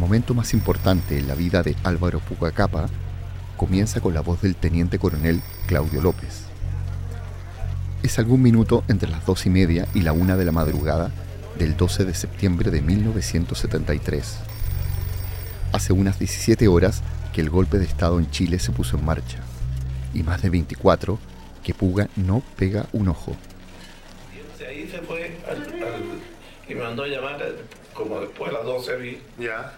momento más importante en la vida de Álvaro Puga Capa comienza con la voz del teniente coronel Claudio López. Es algún minuto entre las dos y media y la una de la madrugada del 12 de septiembre de 1973. Hace unas 17 horas que el golpe de Estado en Chile se puso en marcha y más de 24 que Puga no pega un ojo. ahí se fue y me mandó a llamar como después a las 12 vi. Ya.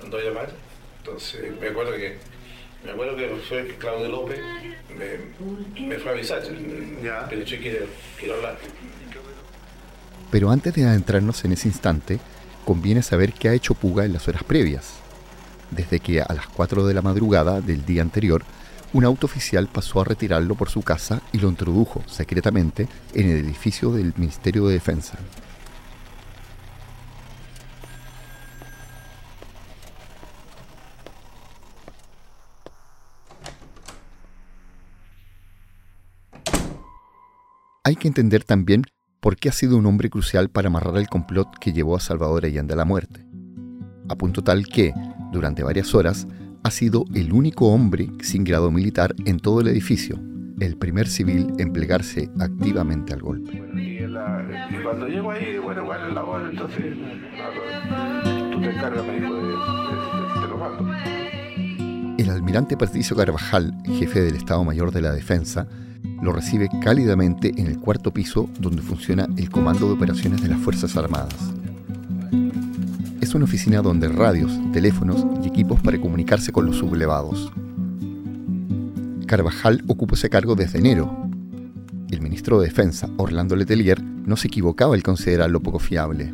Mandó a llamar. Entonces me acuerdo que me acuerdo que fue Claudio López me, me fue a avisar. Ya. Me dicho quiero, quiero hablar. Pero antes de adentrarnos en ese instante, conviene saber qué ha hecho Puga en las horas previas. Desde que a las 4 de la madrugada del día anterior, un auto oficial pasó a retirarlo por su casa y lo introdujo secretamente en el edificio del Ministerio de Defensa. Hay que entender también por qué ha sido un hombre crucial para amarrar el complot que llevó a Salvador Allende a la muerte. A punto tal que, durante varias horas, ha sido el único hombre sin grado militar en todo el edificio, el primer civil en plegarse activamente al golpe. y, cuando llego ahí, bueno, bueno, la hora, entonces, tú te encargas, me dijo, de, de, El almirante Patricio Carvajal, jefe del Estado Mayor de la Defensa, lo recibe cálidamente en el cuarto piso donde funciona el Comando de Operaciones de las Fuerzas Armadas. Es una oficina donde radios, teléfonos y equipos para comunicarse con los sublevados. Carvajal ocupó ese cargo desde enero. El ministro de Defensa, Orlando Letelier, no se equivocaba al considerarlo poco fiable.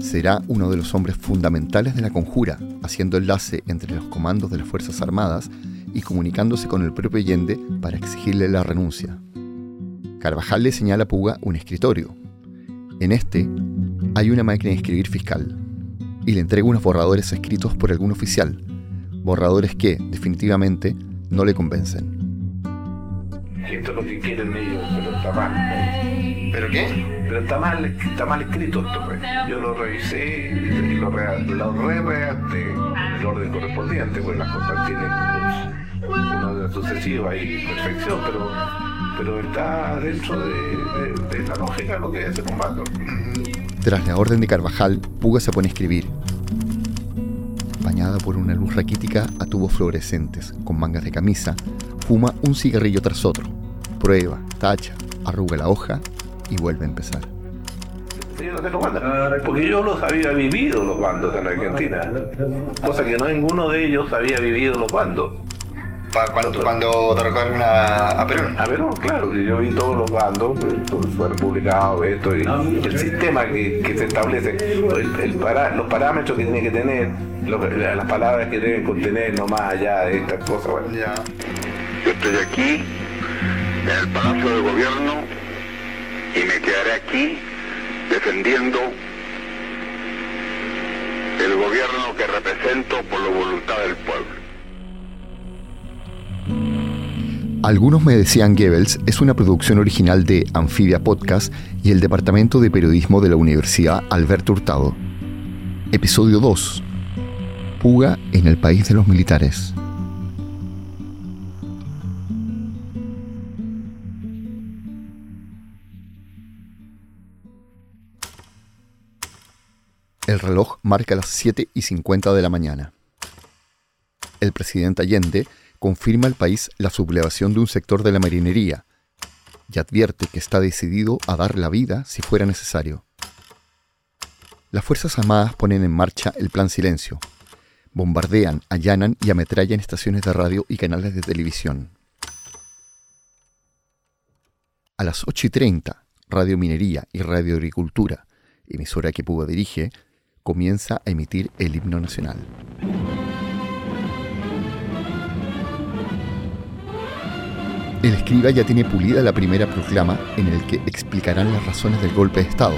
Será uno de los hombres fundamentales de la conjura, haciendo enlace entre los comandos de las Fuerzas Armadas y comunicándose con el propio Allende para exigirle la renuncia. Carvajal le señala a Puga un escritorio. En este hay una máquina de escribir fiscal y le entrega unos borradores escritos por algún oficial, borradores que, definitivamente, no le convencen. Esto es lo que quieren ellos, pero está mal. ¿Pero qué? Pero está mal, está mal escrito esto. Pues. Yo lo revisé y lo, re, lo el orden correspondiente, pues las cosas tienen una sucesiva y perfección, pero, pero está dentro de, de, la lógica de lo que es el combate. Tras la orden de Carvajal, Puga se pone a escribir. Bañada por una luz raquítica a tubos fluorescentes, con mangas de camisa, fuma un cigarrillo tras otro. Prueba, tacha, arruga la hoja y vuelve a empezar. Porque yo los había vivido los bandos en Argentina, cosa que no ninguno de ellos había vivido los bandos. Cuando, cuando derrocaron a, a Perón. A Perón, claro, yo vi todos los bandos, fue publicado esto, y el sistema que, que se establece, el, los parámetros que tiene que tener, las palabras que deben contener, no más allá de estas cosas. Bueno. Ya. Yo estoy aquí, en el Palacio de Gobierno, y me quedaré aquí defendiendo el gobierno que represento por la voluntad del pueblo. Algunos me decían Goebbels es una producción original de Amphibia Podcast y el Departamento de Periodismo de la Universidad Alberto Hurtado. Episodio 2. Puga en el país de los militares. El reloj marca las 7 y 50 de la mañana. El presidente Allende confirma al país la sublevación de un sector de la marinería y advierte que está decidido a dar la vida si fuera necesario. Las Fuerzas Armadas ponen en marcha el Plan Silencio. Bombardean, allanan y ametrallan estaciones de radio y canales de televisión. A las 8 y 30, Radio Minería y Radio Agricultura, emisora que Puga dirige, comienza a emitir el himno nacional. El escriba ya tiene pulida la primera proclama en el que explicarán las razones del golpe de Estado,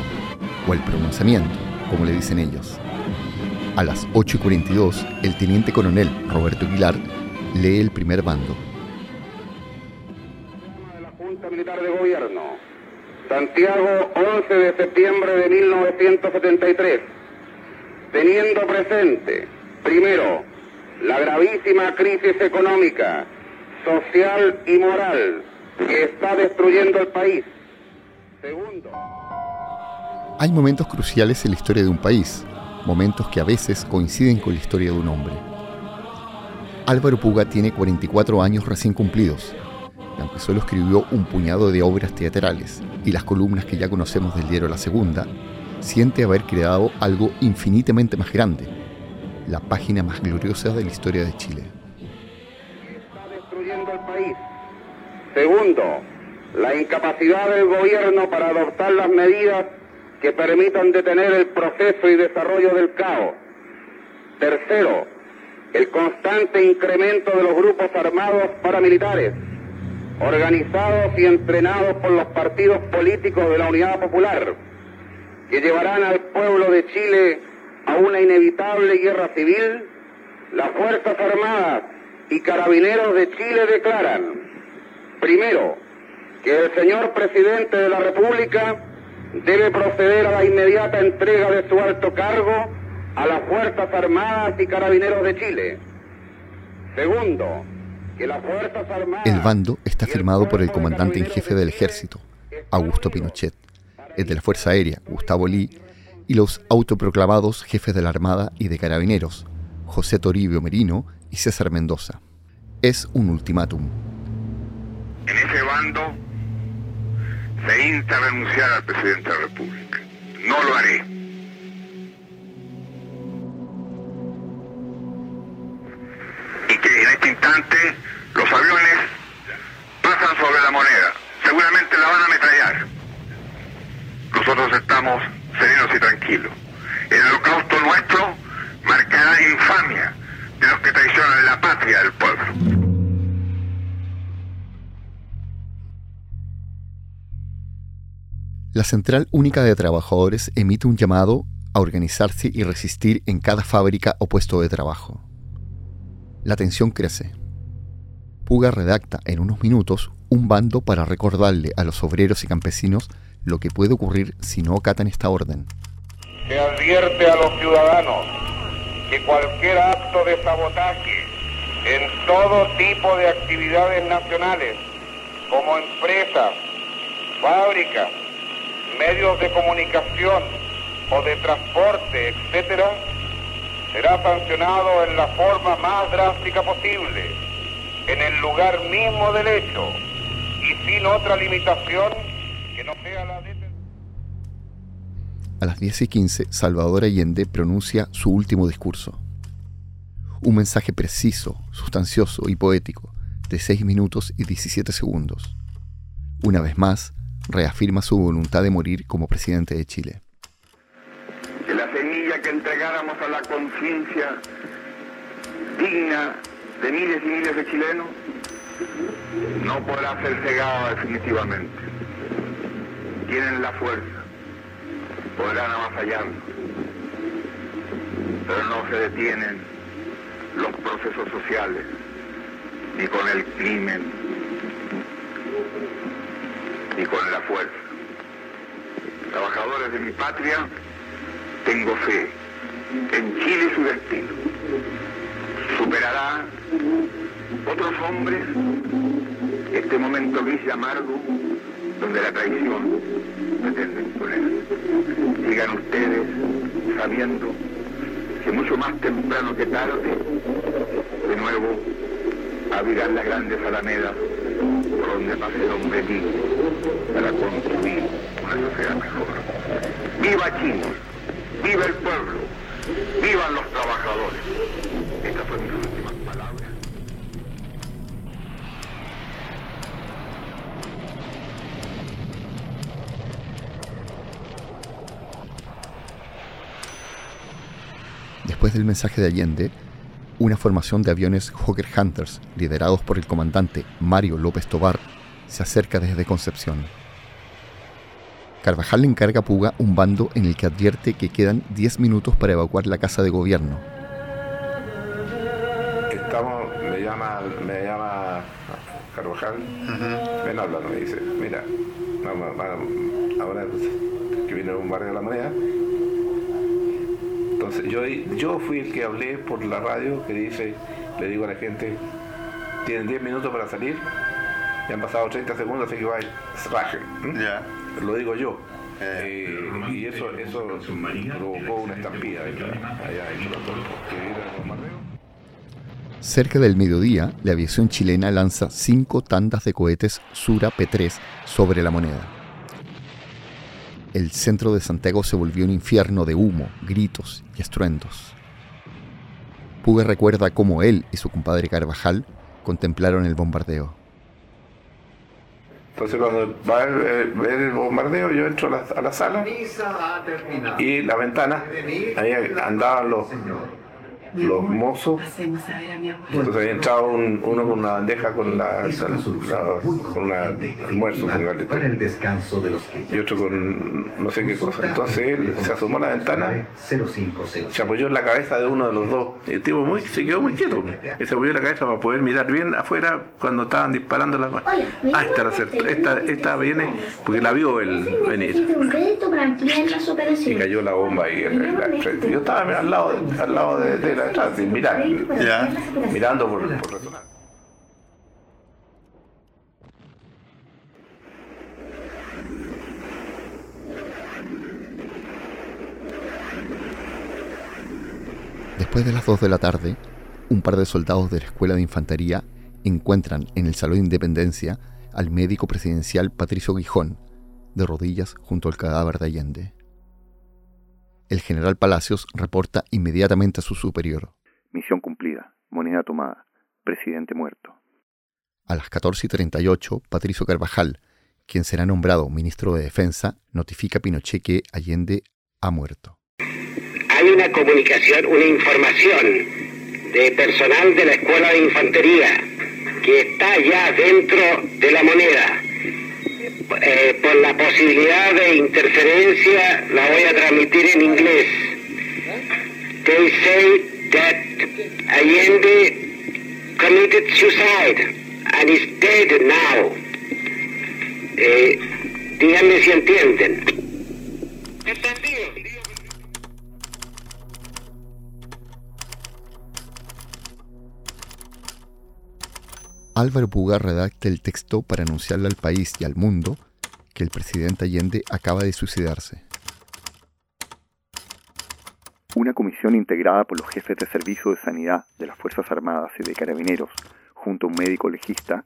o el pronunciamiento, como le dicen ellos. A las 8 y 42, el teniente coronel Roberto Aguilar lee el primer bando. De la Junta Militar de Gobierno, Santiago, 11 de septiembre de 1973 teniendo presente, primero, la gravísima crisis económica, social y moral que está destruyendo el país. Segundo, hay momentos cruciales en la historia de un país, momentos que a veces coinciden con la historia de un hombre. Álvaro Puga tiene 44 años recién cumplidos, aunque solo escribió un puñado de obras teatrales y las columnas que ya conocemos del diario La Segunda, siente haber creado algo infinitamente más grande, la página más gloriosa de la historia de Chile. Segundo, la incapacidad del gobierno para adoptar las medidas que permitan detener el proceso y desarrollo del caos. Tercero, el constante incremento de los grupos armados paramilitares, organizados y entrenados por los partidos políticos de la Unidad Popular, que llevarán al pueblo de Chile a una inevitable guerra civil, las Fuerzas Armadas y Carabineros de Chile declaran, primero, que el señor presidente de la República debe proceder a la inmediata entrega de su alto cargo a las Fuerzas Armadas y Carabineros de Chile. Segundo, que las Fuerzas Armadas... El bando está firmado por el comandante en jefe del ejército, Augusto Pinochet, el de la Fuerza Aérea, Gustavo Lee, y los autoproclamados jefes de la Armada y de Carabineros, José Toribio Merino y César Mendoza. Es un ultimátum. En ese bando se insta a renunciar al presidente de la República. No lo haré. Y que en este instante los aviones pasan sobre la moneda. Seguramente la van a ametrallar. Nosotros estamos serenos y tranquilos. El holocausto nuestro marcará infamia de los que traicionan la patria del pueblo. La Central Única de Trabajadores emite un llamado a organizarse y resistir en cada fábrica o puesto de trabajo. La tensión crece. Puga redacta en unos minutos un bando para recordarle a los obreros y campesinos lo que puede ocurrir si no acatan esta orden. Se advierte a los ciudadanos que cualquier acto de sabotaje en todo tipo de actividades nacionales, como empresas, fábricas, medios de comunicación o de transporte, etcétera, será sancionado en la forma más drástica posible, en el lugar mismo del hecho y sin otra limitación que no sea la de... A las 10 y 15, Salvador Allende pronuncia su último discurso. Un mensaje preciso, sustancioso y poético, de 6 minutos y 17 segundos. Una vez más, reafirma su voluntad de morir como presidente de Chile. Que la semilla que entregáramos a la conciencia digna de miles y miles de chilenos no podrá ser cegada definitivamente. Tienen la fuerza, podrán avasallando, pero no se detienen los procesos sociales ni con el crimen y con la fuerza. Trabajadores de mi patria, tengo fe en Chile su destino. Superará otros hombres este momento gris y amargo donde la traición pretende imponer. Sigan ustedes sabiendo que mucho más temprano que tarde, de nuevo, abrirán las grandes alamedas el hombre digno para construir una sociedad mejor. ¡Viva Chile! ¡Viva el pueblo! ¡Vivan los trabajadores! Estas fueron mis últimas palabras. Después del mensaje de Allende, una formación de aviones Hawker Hunters, liderados por el comandante Mario López Tobar, se acerca desde Concepción. Carvajal le encarga a Puga un bando en el que advierte que quedan 10 minutos para evacuar la casa de gobierno. Estamos, me llama, me llama Carvajal, ven habla, me dice, mira, vamos, vamos, ahora que viene un barrio de la moneda, Entonces yo, yo fui el que hablé por la radio que dice, le digo a la gente, tienen 10 minutos para salir, ya han pasado 30 segundos, así que va, rajen. Ya. Lo digo yo. Eh, eh, y eso, eso provocó una estampida allá en Cerca del mediodía, la aviación chilena lanza cinco tandas de cohetes Sura P-3 sobre la moneda. El centro de Santiago se volvió un infierno de humo, gritos y estruendos. Puga recuerda cómo él y su compadre Carvajal contemplaron el bombardeo. Entonces cuando va a ver, el bombardeo, yo entro a la, sala y la ventana, ahí andaban los, los mozos. Entonces había entrado uno con una bandeja con la, con un almuerzo y otro con no sé qué cosa. Entonces él se asomó a la ventana, se apoyó en la cabeza de uno de los dos. Y el tipo muy, se quedó muy quieto. Y se apoyó en la cabeza para poder mirar bien afuera cuando estaban disparando las Ah, esta, esta, esta viene porque la vio él venir. Y cayó la bomba ahí en la frente. Yo estaba al lado, al lado de la mirando por, Después de las 2 de la tarde, un par de soldados de la Escuela de Infantería encuentran en el Salón de Independencia al médico presidencial Patricio Guijón, de rodillas junto al cadáver de Allende el general Palacios reporta inmediatamente a su superior. Misión cumplida, moneda tomada, presidente muerto. A las 14.38, Patricio Carvajal, quien será nombrado ministro de Defensa, notifica a Pinochet que Allende ha muerto. Hay una comunicación, una información de personal de la Escuela de Infantería que está ya dentro de la moneda eh, por la posibilidad de interferencia, la voy a transmitir en inglés. They say that Allende committed suicide and is dead now. Eh, díganme si entienden. Álvaro Puga redacta el texto para anunciarle al país y al mundo que el presidente Allende acaba de suicidarse. Una comisión integrada por los jefes de servicio de sanidad de las Fuerzas Armadas y de Carabineros, junto a un médico legista,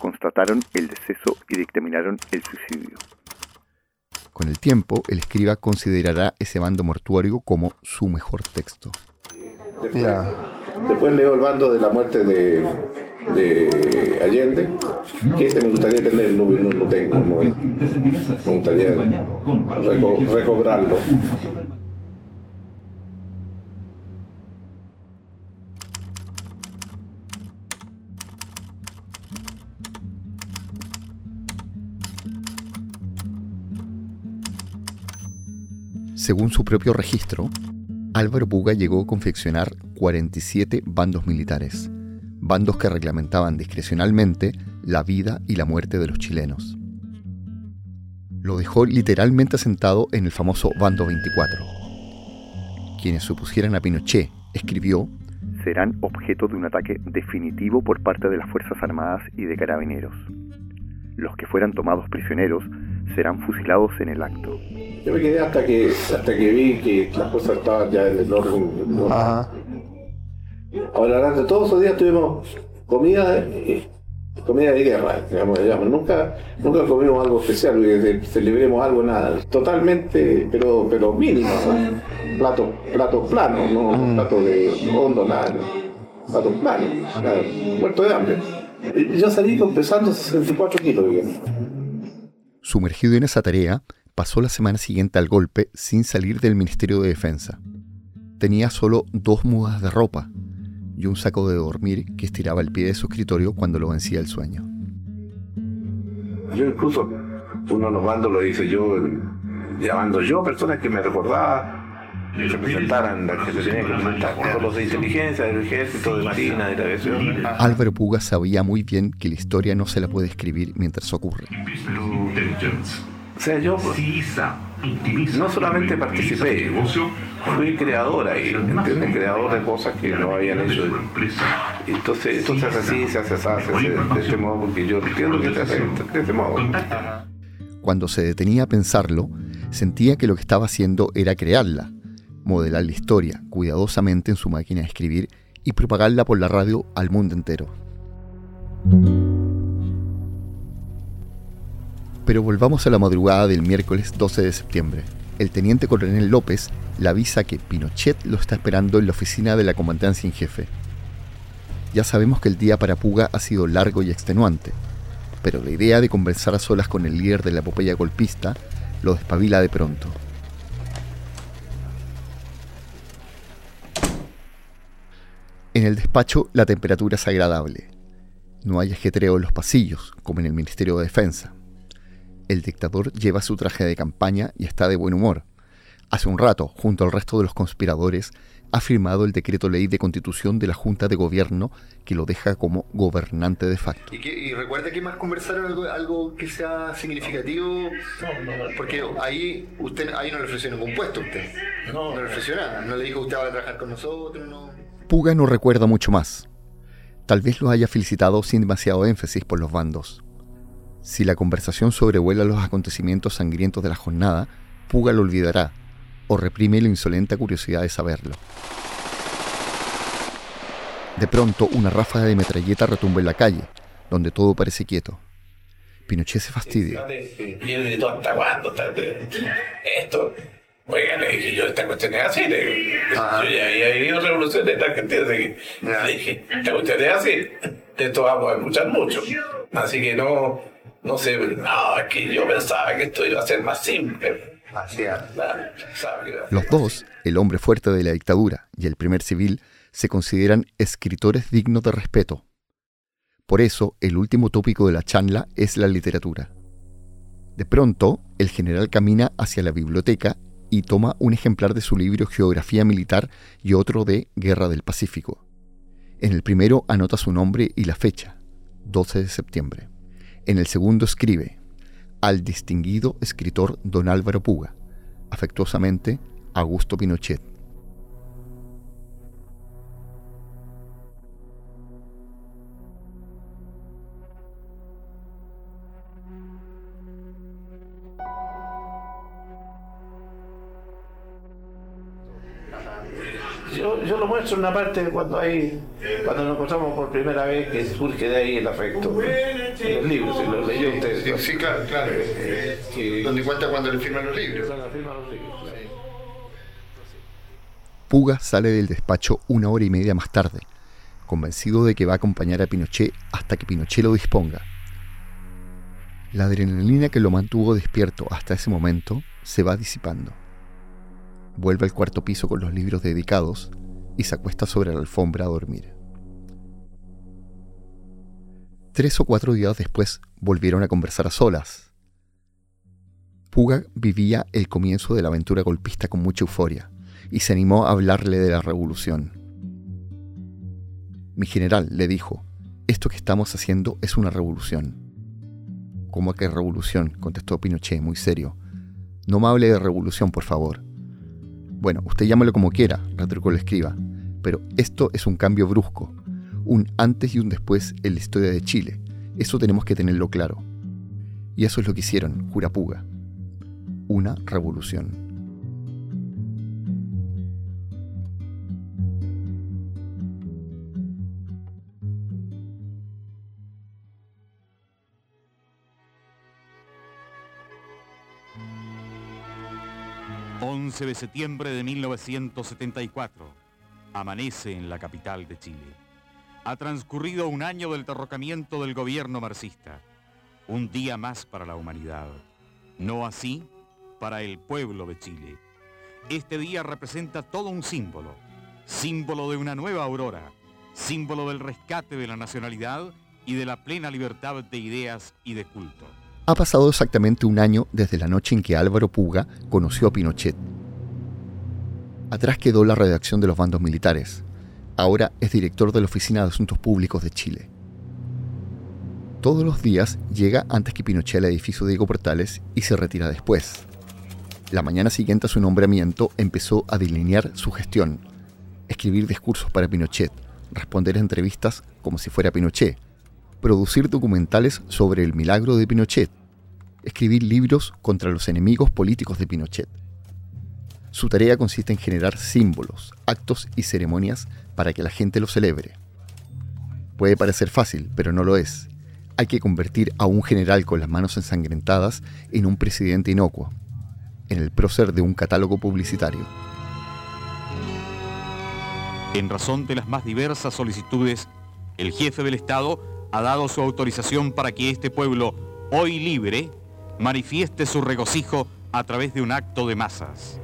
constataron el deceso y dictaminaron el suicidio. Con el tiempo, el escriba considerará ese bando mortuario como su mejor texto. Después leo el bando de la muerte de de Allende, que este me gustaría tener, no, no, tengo, no, me gustaría recobrarlo. Según su propio registro, Álvaro Puga llegó a confeccionar 47 bandos militares, bandos que reglamentaban discrecionalmente la vida y la muerte de los chilenos. Lo dejó literalmente sentado en el famoso Bando 24. Quienes supusieran a Pinochet, escribió, serán objeto de un ataque definitivo por parte de las Fuerzas Armadas y de Carabineros. Los que fueran tomados prisioneros serán fusilados en el acto. Yo me quedé hasta que, hasta que vi que las cosas estaban ya en el orden. Ahora, durante todos esos días tuvimos comida, comida de guerra, digamos, Nunca, nunca comimos algo especial, que celebremos algo, nada. Totalmente, pero, pero mínimo, Platos plato planos, no mm. platos de hondo, nada. Platos planos, muerto de hambre. Yo salí pesando 64 kilos, Sumergido en esa tarea, pasó la semana siguiente al golpe sin salir del Ministerio de Defensa. Tenía solo dos mudas de ropa, y un saco de dormir que estiraba el pie de su escritorio cuando lo vencía el sueño. Yo incluso, uno de los bandos lo hice yo, llamando yo personas que me recordaban que se presentaran, que se tenían que presentar, todos los de inteligencia, del ejército, de marina, de la aviación. Álvaro Puga sabía muy bien que la historia no se la puede escribir mientras ocurre. sea, yo no solamente participé, fui creador ahí, ¿entiendes? Creador de cosas que no habían hecho. Entonces, así se hace, se hace de este modo, porque yo entiendo que se hace de este modo. Cuando se detenía a pensarlo, sentía que lo que estaba haciendo era crearla, modelar la historia cuidadosamente en su máquina de escribir y propagarla por la radio al mundo entero. Pero volvamos a la madrugada del miércoles 12 de septiembre. El teniente coronel López le avisa que Pinochet lo está esperando en la oficina de la comandancia en jefe. Ya sabemos que el día para Puga ha sido largo y extenuante, pero la idea de conversar a solas con el líder de la epopeya golpista lo despabila de pronto. En el despacho la temperatura es agradable. No hay ajetreo en los pasillos, como en el Ministerio de Defensa. El dictador lleva su traje de campaña y está de buen humor. Hace un rato, junto al resto de los conspiradores, ha firmado el decreto ley de constitución de la Junta de Gobierno que lo deja como gobernante de facto. ¿Y, recuerda que más conversaron algo, que sea significativo? Porque ahí usted ahí no le ofreció ningún puesto usted. No, le ofreció nada. No le dijo usted va a trabajar con nosotros. No. Puga no recuerda mucho más. Tal vez lo haya felicitado sin demasiado énfasis por los bandos. Si la conversación sobrevuela los acontecimientos sangrientos de la jornada, Puga lo olvidará o reprime la insolente curiosidad de saberlo. De pronto, una ráfaga de metralleta retumba en la calle, donde todo parece quieto. Pinochet se fastidia. Y él gritó, ¿hasta cuándo? Esto, Oiga, le dije, yo esta cuestión es así. Le yo ya había vivido revoluciones de argentina, así que le dije, esta cuestión es así. De esto vamos a escuchar mucho. Así que no, no sé, no, es que yo pensaba que esto iba a ser más simple. Los dos, el hombre fuerte de la dictadura y el primer civil, se consideran escritores dignos de respeto. Por eso, el último tópico de la charla es la literatura. De pronto, el general camina hacia la biblioteca y toma un ejemplar de su libro Geografía Militar y otro de Guerra del Pacífico. En el primero anota su nombre y la fecha, 12 de septiembre. En el segundo escribe, al distinguido escritor don Álvaro Puga, afectuosamente Augusto Pinochet. En una parte cuando hay cuando nos encontramos por primera vez que surge de ahí el afecto. En el libro, si lo leyó usted. Sí, claro, claro. Eh, donde cuenta cuando le firman los libros. Puga sale del despacho una hora y media más tarde, convencido de que va a acompañar a Pinochet hasta que Pinochet lo disponga. La adrenalina que lo mantuvo despierto hasta ese momento se va disipando. Vuelve al cuarto piso con los libros dedicados y se acuesta sobre la alfombra a dormir. Tres o cuatro días después volvieron a conversar a solas. Puga vivía el comienzo de la aventura golpista con mucha euforia y se animó a hablarle de la revolución. Mi general le dijo, esto que estamos haciendo es una revolución. ¿Cómo que revolución? contestó Pinochet muy serio. No me hable de revolución, por favor. Bueno, usted llámalo como quiera, retrucó el escriba, pero esto es un cambio brusco, un antes y un después en la historia de Chile. Eso tenemos que tenerlo claro. Y eso es lo que hicieron, Jurapuga. Una revolución. 11 de septiembre de 1974. Amanece en la capital de Chile. Ha transcurrido un año del derrocamiento del gobierno marxista. Un día más para la humanidad. No así para el pueblo de Chile. Este día representa todo un símbolo. Símbolo de una nueva aurora. Símbolo del rescate de la nacionalidad y de la plena libertad de ideas y de culto. Ha pasado exactamente un año desde la noche en que Álvaro Puga conoció a Pinochet. Atrás quedó la redacción de los bandos militares. Ahora es director de la Oficina de Asuntos Públicos de Chile. Todos los días llega antes que Pinochet al edificio de Diego Portales y se retira después. La mañana siguiente a su nombramiento empezó a delinear su gestión, escribir discursos para Pinochet, responder entrevistas como si fuera Pinochet, producir documentales sobre el milagro de Pinochet, escribir libros contra los enemigos políticos de Pinochet. Su tarea consiste en generar símbolos, actos y ceremonias para que la gente lo celebre. Puede parecer fácil, pero no lo es. Hay que convertir a un general con las manos ensangrentadas en un presidente inocuo, en el prócer de un catálogo publicitario. En razón de las más diversas solicitudes, el jefe del Estado ha dado su autorización para que este pueblo, hoy libre, manifieste su regocijo a través de un acto de masas.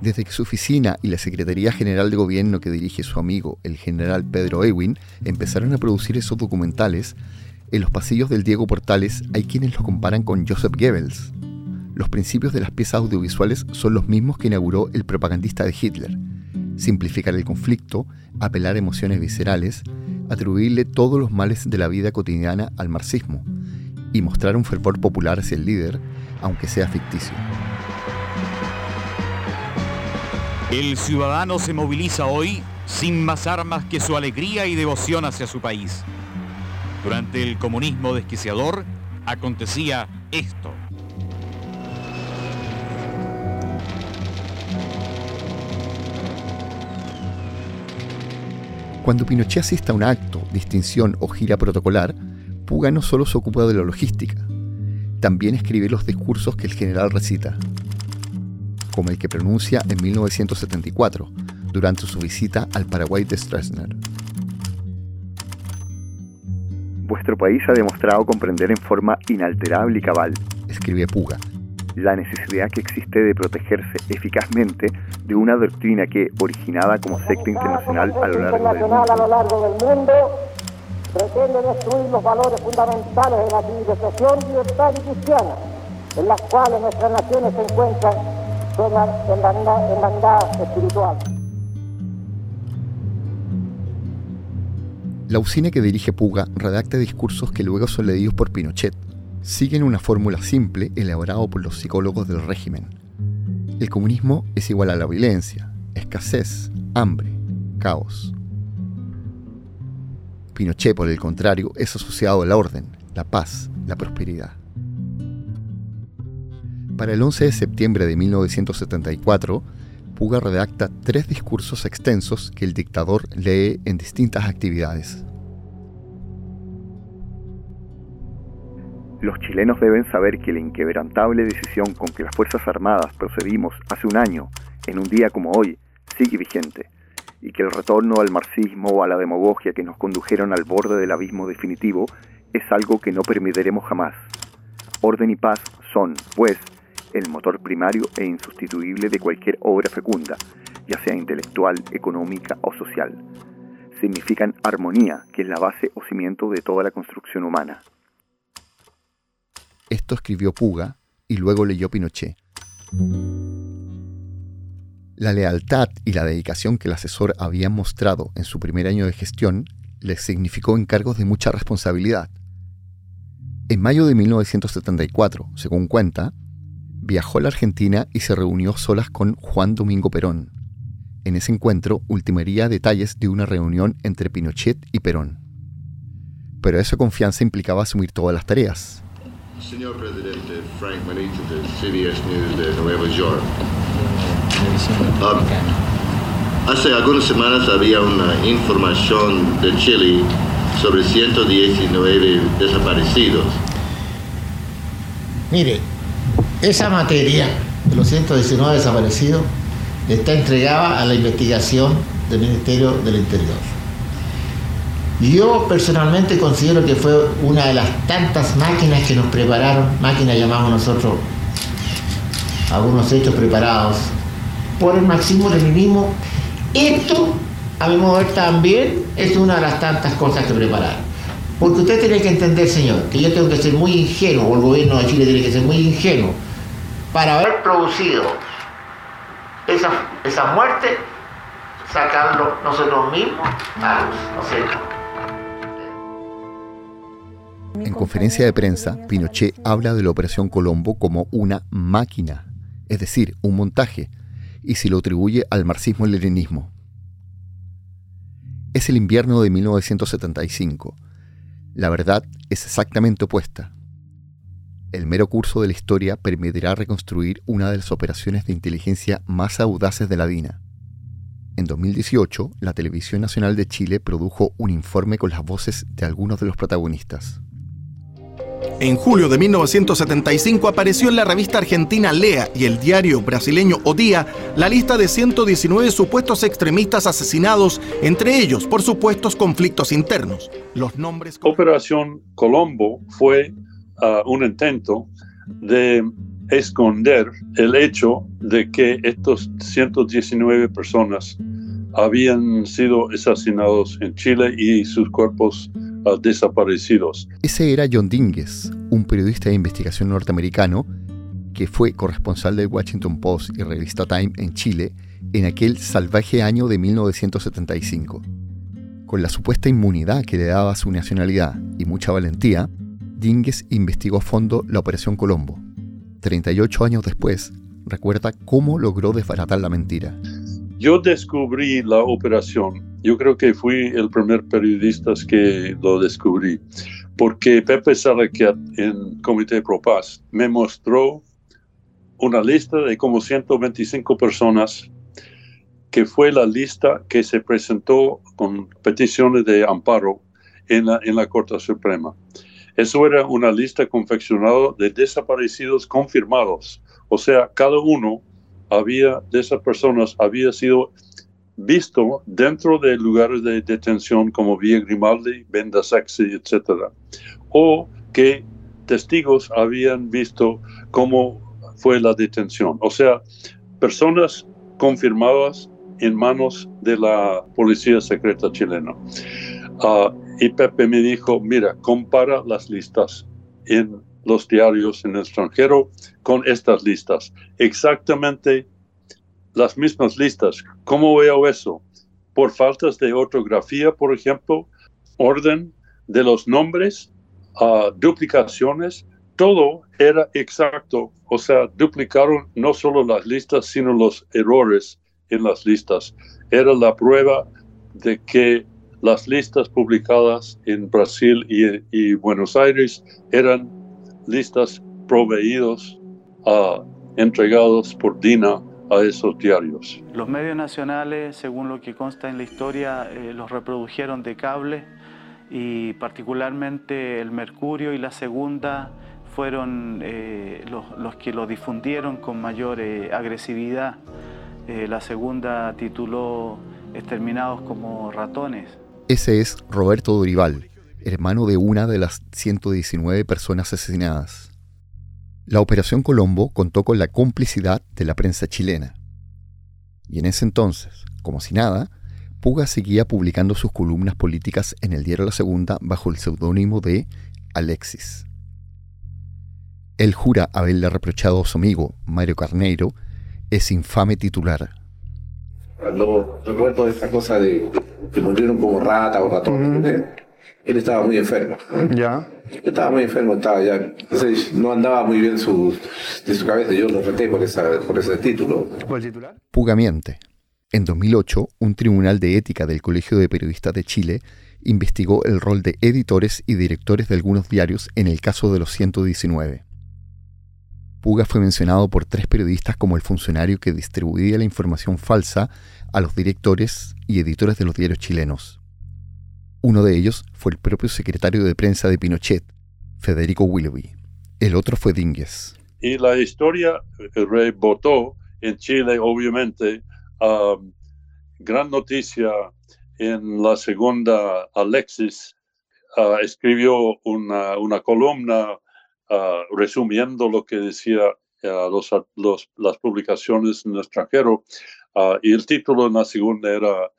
Desde que su oficina y la Secretaría General de Gobierno que dirige su amigo, el general Pedro Ewing, empezaron a producir esos documentales, en los pasillos del Diego Portales hay quienes los comparan con Joseph Goebbels. Los principios de las piezas audiovisuales son los mismos que inauguró el propagandista de Hitler. Simplificar el conflicto, apelar emociones viscerales, atribuirle todos los males de la vida cotidiana al marxismo y mostrar un fervor popular hacia el líder, aunque sea ficticio. El ciudadano se moviliza hoy sin más armas que su alegría y devoción hacia su país. Durante el comunismo desquiciador acontecía esto. Cuando Pinochet asiste a un acto, distinción o gira protocolar, Puga no solo se ocupa de la logística, también escribe los discursos que el general recita, como el que pronuncia en 1974, durante su visita al Paraguay de Stroessner. Vuestro país ha demostrado comprender en forma inalterable y cabal, escribe Puga, la necesidad que existe de protegerse eficazmente de una doctrina que, originada como secta internacional a lo largo del mundo, pretende destruir los valores fundamentales de la civilización libertad y cristiana, en las cuales nuestras naciones se encuentran en la espiritual. La usina que dirige Puga redacta discursos que luego son leídos por Pinochet siguen una fórmula simple elaborada por los psicólogos del régimen. El comunismo es igual a la violencia, escasez, hambre, caos. Pinochet, por el contrario, es asociado a la orden, la paz, la prosperidad. Para el 11 de septiembre de 1974, Puga redacta tres discursos extensos que el dictador lee en distintas actividades. Los chilenos deben saber que la inquebrantable decisión con que las Fuerzas Armadas procedimos hace un año, en un día como hoy, sigue vigente, y que el retorno al marxismo o a la demagogia que nos condujeron al borde del abismo definitivo es algo que no permitiremos jamás. Orden y paz son, pues, el motor primario e insustituible de cualquier obra fecunda, ya sea intelectual, económica o social. Significan armonía, que es la base o cimiento de toda la construcción humana. Esto escribió Puga y luego leyó Pinochet. La lealtad y la dedicación que el asesor había mostrado en su primer año de gestión le significó encargos de mucha responsabilidad. En mayo de 1974, según cuenta, viajó a la Argentina y se reunió solas con Juan Domingo Perón. En ese encuentro ultimaría detalles de una reunión entre Pinochet y Perón. Pero esa confianza implicaba asumir todas las tareas. Señor presidente Frank Manito de CBS News de Nueva York. Um, hace algunas semanas había una información de Chile sobre 119 desaparecidos. Mire, esa materia de los 119 desaparecidos está entregada a la investigación del Ministerio del Interior. Yo personalmente considero que fue una de las tantas máquinas que nos prepararon, máquinas llamamos nosotros algunos hechos preparados por el marxismo-leninismo. Esto, a mi modo de ver, también es una de las tantas cosas que prepararon. Porque usted tiene que entender, señor, que yo tengo que ser muy ingenuo, o el gobierno de Chile tiene que ser muy ingenuo, para haber producido esa, esa muerte, sacarlo nosotros mismos a luz, ¿no es cierto? En conferencia de prensa, Pinochet habla de la Operación Colombo como una máquina, es decir, un montaje, y se lo atribuye al marxismo-leninismo. Es el invierno de 1975. La verdad es exactamente opuesta. El mero curso de la historia permitirá reconstruir una de las operaciones de inteligencia más audaces de la DINA. En 2018, la Televisión Nacional de Chile produjo un informe con las voces de algunos de los protagonistas. En julio de 1975 apareció en la revista argentina Lea y el diario brasileño O Día la lista de 119 supuestos extremistas asesinados, entre ellos por supuestos conflictos internos. Los nombres. Operación Colombo fue uh, un intento de esconder el hecho de que estos 119 personas habían sido asesinados en Chile y sus cuerpos uh, desaparecidos. Ese era John Dinges, un periodista de investigación norteamericano que fue corresponsal del Washington Post y revista Time en Chile en aquel salvaje año de 1975. Con la supuesta inmunidad que le daba su nacionalidad y mucha valentía, Dinges investigó a fondo la Operación Colombo. 38 años después, recuerda cómo logró desbaratar la mentira. Yo descubrí la operación. Yo creo que fui el primer periodista que lo descubrí, porque Pepe Salaquiat en Comité Pro Paz me mostró una lista de como 125 personas, que fue la lista que se presentó con peticiones de amparo en la, en la Corte Suprema. Eso era una lista confeccionada de desaparecidos confirmados. O sea, cada uno había de esas personas había sido visto dentro de lugares de detención como Villa Grimaldi, Benda Saxi, etc. O que testigos habían visto cómo fue la detención. O sea, personas confirmadas en manos de la Policía Secreta chilena. Uh, y Pepe me dijo, mira, compara las listas en los diarios en el extranjero con estas listas. Exactamente las mismas listas. ¿Cómo veo eso? Por faltas de ortografía, por ejemplo, orden de los nombres, uh, duplicaciones, todo era exacto. O sea, duplicaron no solo las listas, sino los errores en las listas. Era la prueba de que las listas publicadas en Brasil y, Buenos Aires eran listas proveídos, uh, entregados por DINA a esos diarios. Los medios nacionales, según lo que consta en la historia, eh, los reprodujeron de cable y particularmente el Mercurio y la Segunda fueron eh, los, que lo difundieron con mayor eh, agresividad. la Segunda tituló Exterminados como ratones. Ese es Roberto Dorival, hermano de una de las 119 personas asesinadas. La Operación Colombo contó con la complicidad de la prensa chilena. Y en ese entonces, como si nada, Puga seguía publicando sus columnas políticas en el diario La Segunda bajo el seudónimo de Alexis. Él jura haberle reprochado a su amigo, Mario Carneiro, ese infame titular. Recuerdo esa cosa de que murieron como rata o ratón. Él estaba muy enfermo. Ya. estaba muy enfermo, estaba ya. no andaba muy bien su, de su cabeza. Yo lo reté por, esa, por ese título. ¿Cuál titular? Pugamiente. En 2008, un tribunal de ética del Colegio de Periodistas de Chile investigó el rol de editores y directores de algunos diarios en el caso de los 119. Puga fue mencionado por tres periodistas como el funcionario que distribuía la información falsa a los directores y editores de los diarios chilenos. Uno de ellos fue el propio secretario de prensa de Pinochet, Federico Willoughby. El otro fue Dingues. Y la historia rebotó en Chile, obviamente. Gran noticia en la segunda, Alexis uh, escribió una columna Ah, resumiendo lo que decía ah, los, las publicaciones en el extranjero. Ah, y el título en la segunda era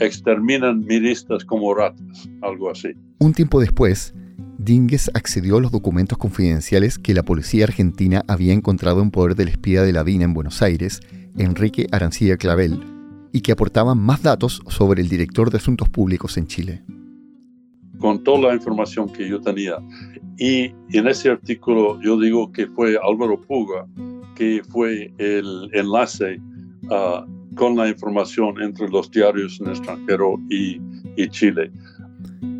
Exterminan miristas como ratas, algo así. Un tiempo después, Dinges accedió a los documentos confidenciales que la policía argentina había encontrado en poder del espía de la DINA en Buenos Aires, Enrique Arancilla Clavel, y que aportaban más datos sobre el director de Asuntos Públicos en Chile. Con toda la información que yo tenía. Y en ese artículo yo digo que fue Álvaro Puga que fue el enlace uh, con la información entre los diarios en extranjero y, y Chile.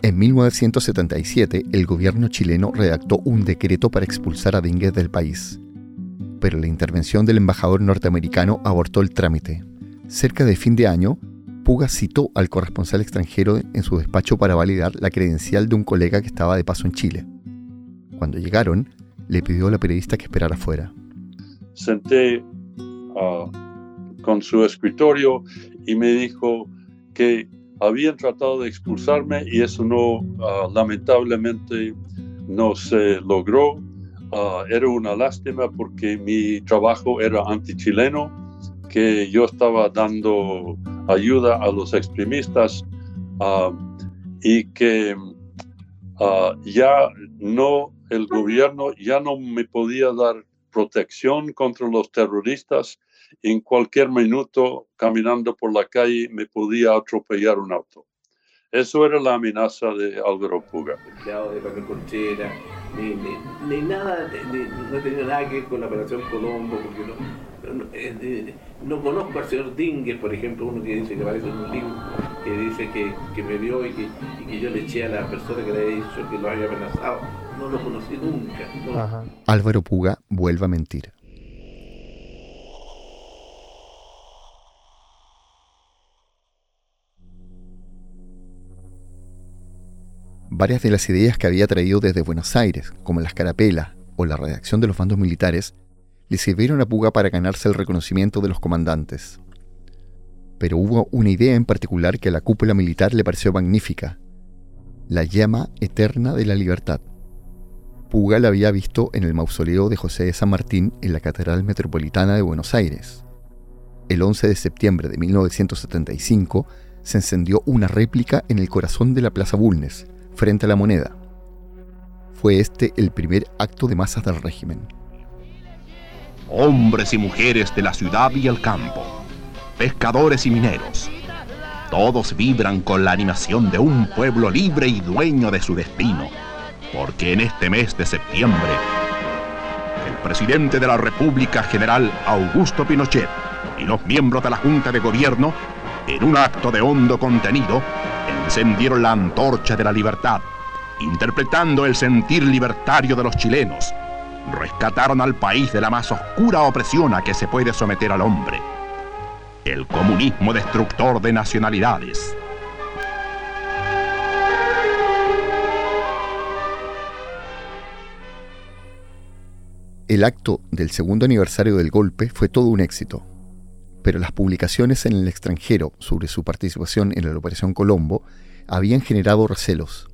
En 1977, el gobierno chileno redactó un decreto para expulsar a Dínguez del país. Pero la intervención del embajador norteamericano abortó el trámite. Cerca de fin de año, Puga citó al corresponsal extranjero en su despacho para validar la credencial de un colega que estaba de paso en Chile. Cuando llegaron, le pidió a la periodista que esperara afuera. Senté uh, con su escritorio y me dijo que habían tratado de expulsarme y eso no, uh, lamentablemente, no se logró. Uh, era una lástima porque mi trabajo era antichileno, que yo estaba dando ayuda a los extremistas y que ya no el gobierno ya no me podía dar protección contra los terroristas. En cualquier minuto, caminando por la calle, me podía atropellar un auto. Eso era la amenaza de Álvaro Puga. Conchera, ni, ni, nada, no tenía nada que ver con la operación Colombo, porque no, no, eh, no conozco al señor Dingue, por ejemplo, uno que dice que aparece en un libro, que dice que, que me vio y que, y que, yo le eché a la persona que le había dicho que lo había amenazado. No lo conocí nunca. Álvaro Puga vuelve a mentir. Varias de las ideas que había traído desde Buenos Aires, como las carapelas o la redacción de los bandos militares, le sirvieron a Puga para ganarse el reconocimiento de los comandantes. Pero hubo una idea en particular que a la cúpula militar le pareció magnífica, la llama eterna de la libertad. Puga la había visto en el mausoleo de José de San Martín en la Catedral Metropolitana de Buenos Aires. El 11 de septiembre de 1975 se encendió una réplica en el corazón de la Plaza Bulnes, frente a la moneda. Fue este el primer acto de masas del régimen. Hombres y mujeres de la ciudad y el campo, pescadores y mineros, todos vibran con la animación de un pueblo libre y dueño de su destino, porque en este mes de septiembre, el presidente de la República General Augusto Pinochet y los miembros de la Junta de Gobierno, en un acto de hondo contenido, encendieron la antorcha de la libertad, interpretando el sentir libertario de los chilenos. Rescataron al país de la más oscura opresión a que se puede someter al hombre, el comunismo destructor de nacionalidades. El acto del segundo aniversario del golpe fue todo un éxito pero las publicaciones en el extranjero sobre su participación en la Operación Colombo habían generado recelos.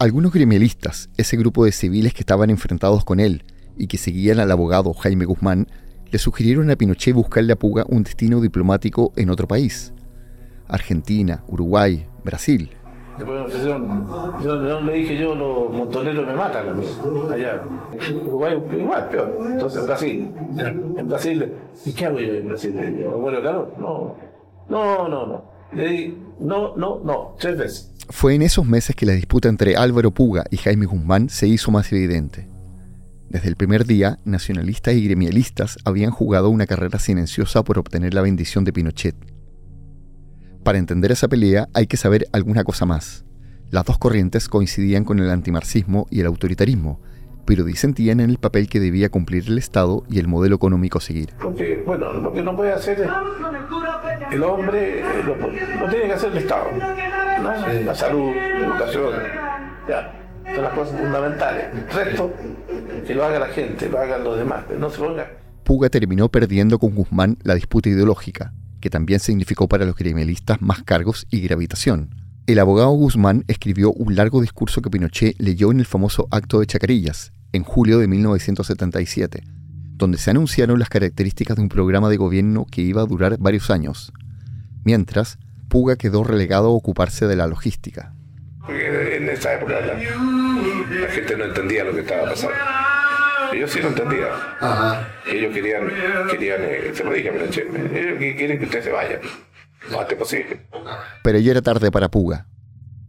Algunos gremialistas, ese grupo de civiles que estaban enfrentados con él y que seguían al abogado Jaime Guzmán, le sugirieron a Pinochet buscarle a Puga un destino diplomático en otro país. Argentina, Uruguay, Brasil. Yo, le dije yo, los montoneros me matan allá. Uruguay igual, peor. Entonces Brasil. En Brasil, ¿y qué hago yo en Brasil? ¿Me muero calor? No, no, no, no. Le di, no, no, no, tres veces. Fue en esos meses que la disputa entre Álvaro Puga y Jaime Guzmán se hizo más evidente. Desde el primer día, nacionalistas y gremialistas habían jugado una carrera silenciosa por obtener la bendición de Pinochet para entender esa pelea hay que saber alguna cosa más. Las dos corrientes coincidían con el antimarxismo y el autoritarismo, pero disentían en el papel que debía cumplir el Estado y el modelo económico a seguir. Porque, bueno, lo que no puede hacer el hombre, lo, tiene que hacer el Estado. La salud, la educación, ya, son las cosas fundamentales. El resto, que lo haga la gente, lo hagan los demás, no se ponga. Puga terminó perdiendo con Guzmán la disputa ideológica, que también significó para los criminalistas más cargos y gravitación. El abogado Guzmán escribió un largo discurso que Pinochet leyó en el famoso Acto de Chacarillas, en julio de 1977, donde se anunciaron las características de un programa de gobierno que iba a durar varios años. Mientras, Puga quedó relegado a ocuparse de la logística. en esa época la gente no entendía lo que estaba pasando yo sí lo entendía. Ellos querían, querían eh, se lo dije a Pinochet, ellos quieren que usted se vaya lo antes posible. Pero ya era tarde para Puga.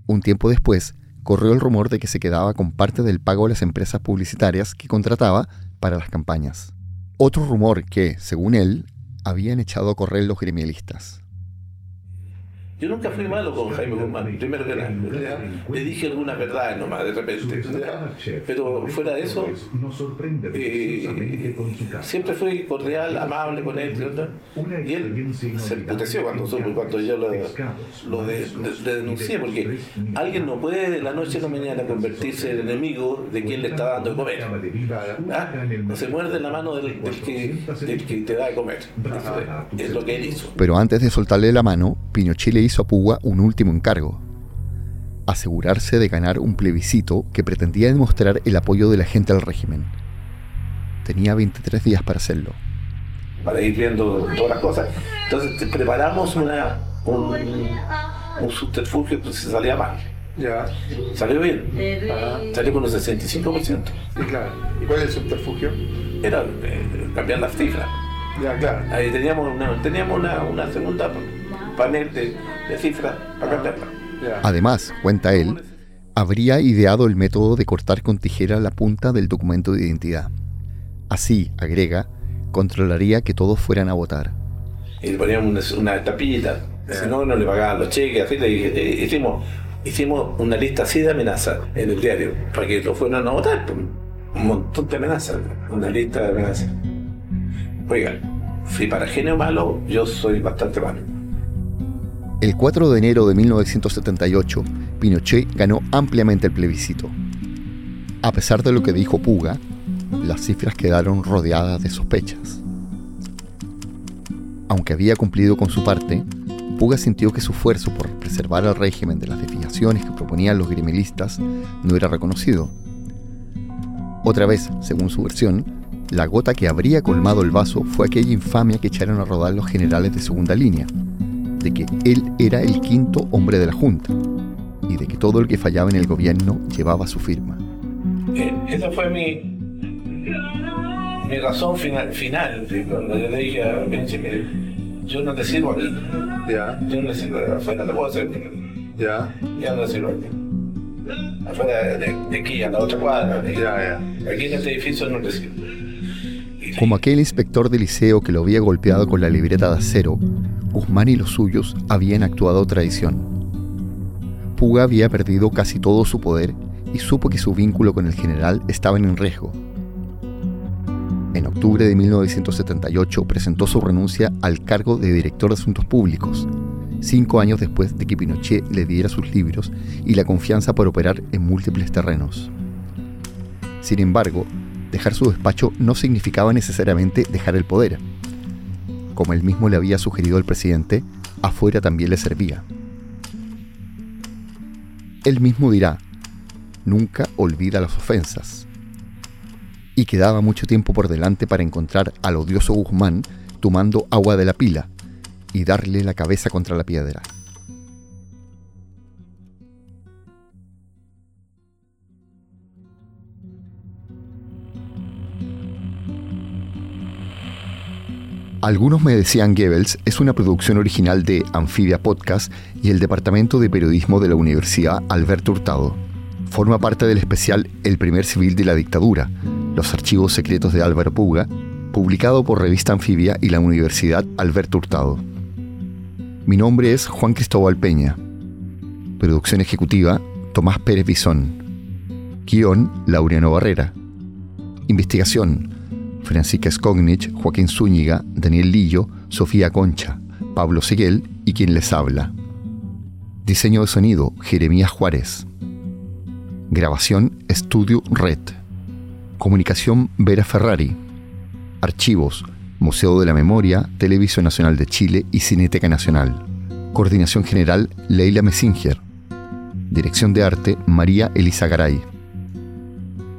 Un tiempo después, corrió el rumor de que se quedaba con parte del pago de las empresas publicitarias que contrataba para las campañas. Otro rumor que, según él, habían echado a correr los gremialistas. Yo nunca fui malo con Jaime Guzmán, primero que nada. Le dije algunas verdades nomás de repente. Pero fuera de eso, eh, siempre fui cordial, amable con él. Y él se emputeció cuando, cuando yo lo, lo de, denuncié, porque alguien no puede de la noche a la mañana convertirse en enemigo de quien le está dando de comer. ¿Ah? Se muerde la mano del, que, del que te da de comer. es lo que él hizo. Pero antes de soltarle la mano, Pinochet le hizo a Puga un último encargo, asegurarse de ganar un plebiscito que pretendía demostrar el apoyo de la gente al régimen. Tenía 23 días para hacerlo. Para ir viendo todas las cosas. Entonces preparamos una, un, un subterfugio que se salía mal. Ya. Salió bien. Salió con un 65%. Y claro. ¿Y cuál es el subterfugio? Era eh, cambiar las cifras. Ya, claro. Ahí teníamos una, teníamos una, una segunda panel de, cifras para cambiarla. Además, cuenta él, habría ideado el método de cortar con tijera la punta del documento de identidad. Así, agrega, controlaría que todos fueran a votar. Y le poníamos una, tapita, si no, no le pagaban los cheques, así le eh, hicimos, hicimos una lista así de amenazas en el diario, para que lo fueran a votar. Pues, un montón de amenazas, una lista de amenazas. Oiga, si para genio malo, yo soy bastante malo. El 4 de enero de 1978, Pinochet ganó ampliamente el plebiscito. A pesar de lo que dijo Puga, las cifras quedaron rodeadas de sospechas. Aunque había cumplido con su parte, Puga sintió que su esfuerzo por preservar el régimen de las desviaciones que proponían los gremilistas no era reconocido. Otra vez, según su versión, la gota que habría colmado el vaso fue aquella infamia que echaron a rodar los generales de segunda línea, de que él era el quinto hombre de la Junta y de que todo el que fallaba en el gobierno llevaba su firma. Eh, esa fue mi, mi razón final, final cuando yo le dije a Benji, yo no te sirvo aquí. Ya. Yo no te sirvo afuera, no puedo hacer. Ya. Ya no te sirvo aquí. Afuera de, aquí, a la otra cuadra. Ya, ya. Aquí en este edificio no te sirvo. Como aquel inspector del liceo que lo había golpeado con la libreta de acero, Guzmán y los suyos habían actuado traición. Puga había perdido casi todo su poder y supo que su vínculo con el general estaba en riesgo. En octubre de 1978 presentó su renuncia al cargo de director de Asuntos Públicos, cinco años después de que Pinochet le diera sus libros y la confianza para operar en múltiples terrenos. Sin embargo, dejar su despacho no significaba necesariamente dejar el poder como él mismo le había sugerido el presidente, afuera también le servía. Él mismo dirá, nunca olvida las ofensas. Y quedaba mucho tiempo por delante para encontrar al odioso Guzmán tomando agua de la pila y darle la cabeza contra la piedra. Algunos me decían Goebbels es una producción original de Amphibia Podcast y el Departamento de Periodismo de la Universidad Alberto Hurtado. Forma parte del especial El primer civil de la dictadura, los archivos secretos de Álvaro Puga, publicado por Revista Anfibia y la Universidad Alberto Hurtado. Mi nombre es Juan Cristóbal Peña. Producción ejecutiva Tomás Pérez Bisón. Guión Laureano Barrera. Investigación Francisca Skognich, Joaquín Zúñiga, Daniel Lillo, Sofía Concha, Pablo Seguel y quien les habla. Diseño de sonido, Jeremías Juárez. Grabación, Estudio Red. Comunicación, Vera Ferrari. Archivos, Museo de la Memoria, Televisión Nacional de Chile y Cineteca Nacional. Coordinación General, Leila Messinger. Dirección de Arte, María Elisa Garay.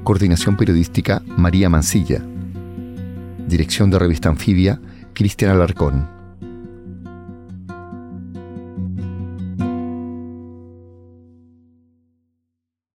Coordinación Periodística, María Mancilla. Dirección de Revista Anfibia, Cristian Alarcón.